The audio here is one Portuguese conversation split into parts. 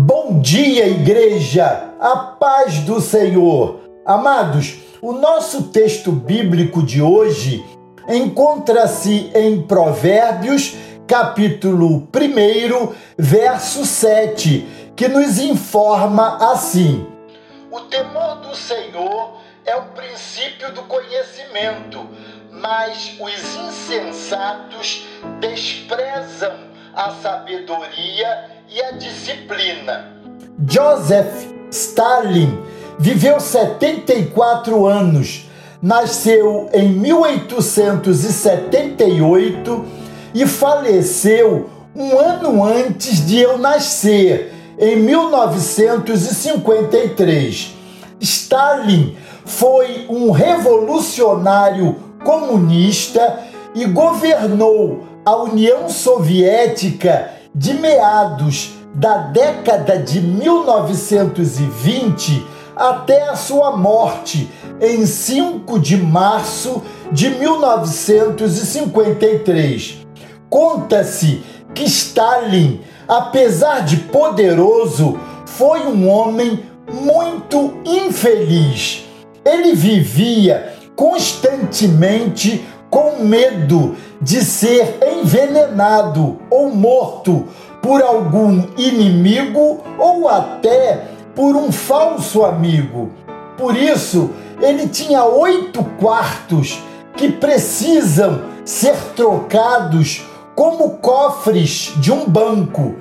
Bom dia, igreja! A paz do Senhor! Amados, o nosso texto bíblico de hoje encontra-se em Provérbios, capítulo 1, verso 7, que nos informa assim: O temor do Senhor é o princípio do conhecimento, mas os insensatos desprezam a sabedoria e a disciplina. Joseph Stalin viveu 74 anos, nasceu em 1878 e faleceu um ano antes de eu nascer, em 1953. Stalin foi um revolucionário comunista e governou a União Soviética de meados da década de 1920 até a sua morte em 5 de março de 1953. Conta-se que Stalin, apesar de poderoso, foi um homem muito infeliz. Ele vivia constantemente com medo de ser envenenado ou morto por algum inimigo ou até por um falso amigo. Por isso, ele tinha oito quartos que precisam ser trocados como cofres de um banco.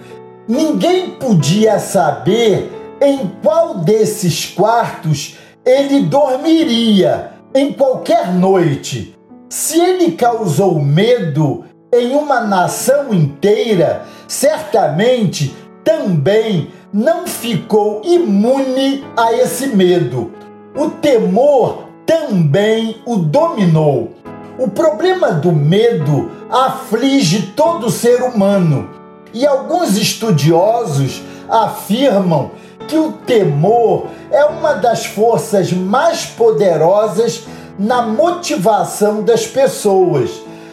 Ninguém podia saber em qual desses quartos ele dormiria em qualquer noite. Se ele causou medo em uma nação inteira, certamente também não ficou imune a esse medo. O temor também o dominou. O problema do medo aflige todo ser humano e alguns estudiosos afirmam que o temor é uma das forças mais poderosas na motivação das pessoas.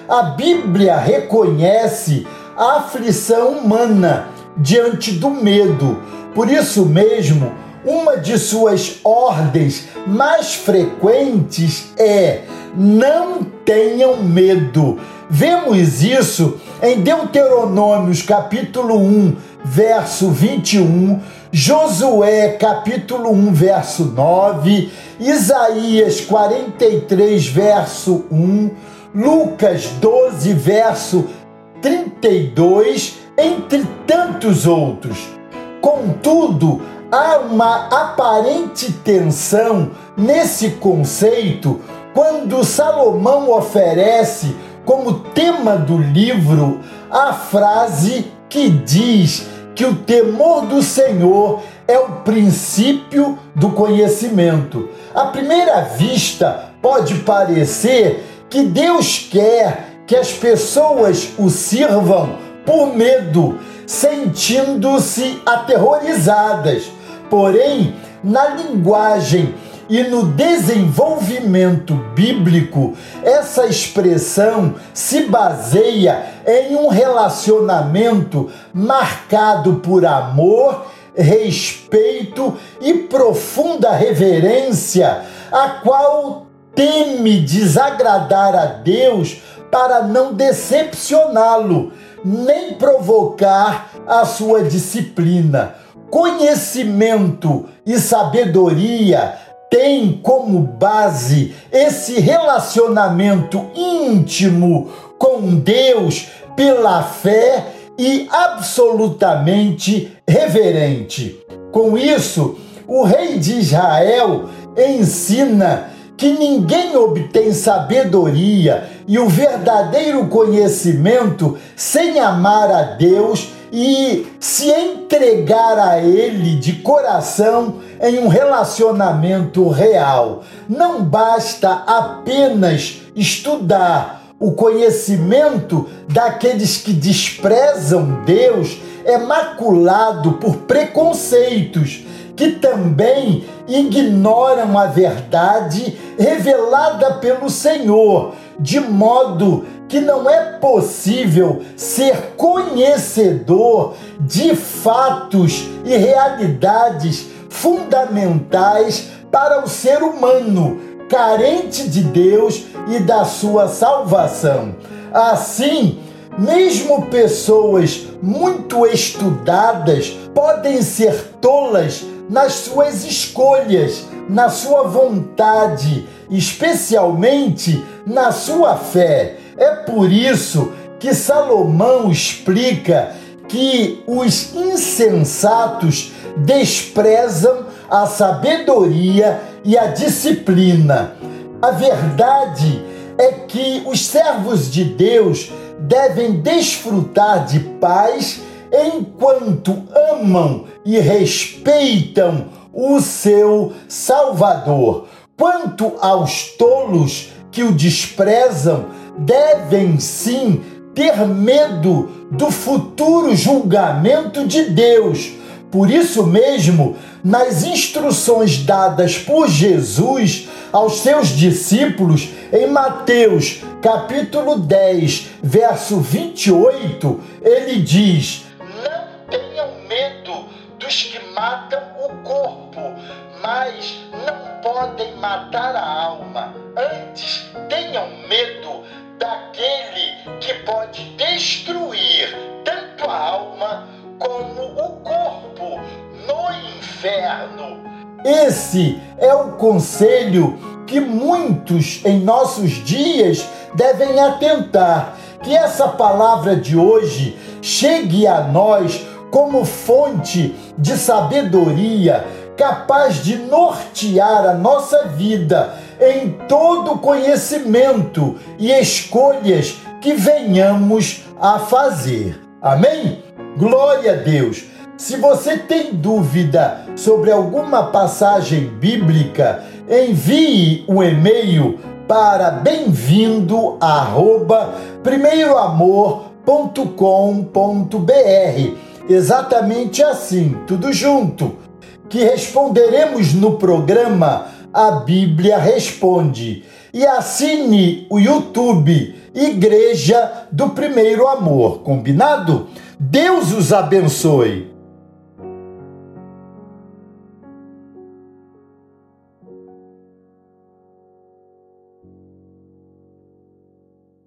A Bíblia reconhece a aflição humana diante do medo. Por isso mesmo, uma de suas ordens mais frequentes é: não tenham medo. Vemos isso em Deuteronômios capítulo 1, verso 21, Josué capítulo 1, verso 9, Isaías 43, verso 1, Lucas 12, verso 32, entre tantos outros. Contudo, há uma aparente tensão nesse conceito quando Salomão oferece como tema do livro a frase que diz que o temor do Senhor é o princípio do conhecimento. À primeira vista, pode parecer que Deus quer que as pessoas o sirvam por medo, sentindo-se aterrorizadas. Porém, na linguagem e no desenvolvimento bíblico, essa expressão se baseia em um relacionamento marcado por amor, respeito e profunda reverência, a qual teme desagradar a Deus para não decepcioná-lo, nem provocar a sua disciplina. Conhecimento e sabedoria tem como base esse relacionamento íntimo com Deus pela fé e absolutamente reverente. Com isso, o rei de Israel ensina que ninguém obtém sabedoria e o verdadeiro conhecimento sem amar a Deus e se entregar a Ele de coração em um relacionamento real. Não basta apenas estudar. O conhecimento daqueles que desprezam Deus é maculado por preconceitos que também ignoram a verdade revelada pelo Senhor, de modo que não é possível ser conhecedor de fatos e realidades fundamentais para o ser humano, carente de Deus e da sua salvação. Assim, mesmo pessoas muito estudadas podem ser tolas nas suas escolhas, na sua vontade, especialmente na sua fé. É por isso que Salomão explica que os insensatos desprezam a sabedoria e a disciplina. A verdade é que os servos de Deus devem desfrutar de paz enquanto amam e respeitam o seu Salvador. Quanto aos tolos que o desprezam, devem sim ter medo do futuro julgamento de Deus. Por isso mesmo, nas instruções dadas por Jesus aos seus discípulos em Mateus, capítulo 10, verso 28, ele diz: mas não podem matar a alma. Antes, tenham medo daquele que pode destruir tanto a alma como o corpo no inferno. Esse é o conselho que muitos em nossos dias devem atentar. Que essa palavra de hoje chegue a nós como fonte de sabedoria, capaz de nortear a nossa vida em todo conhecimento e escolhas que venhamos a fazer. Amém? Glória a Deus! Se você tem dúvida sobre alguma passagem bíblica, envie um e-mail para bem-vindo primeiroamor.com.br. Exatamente assim, tudo junto, que responderemos no programa A Bíblia Responde. E assine o YouTube Igreja do Primeiro Amor, combinado? Deus os abençoe.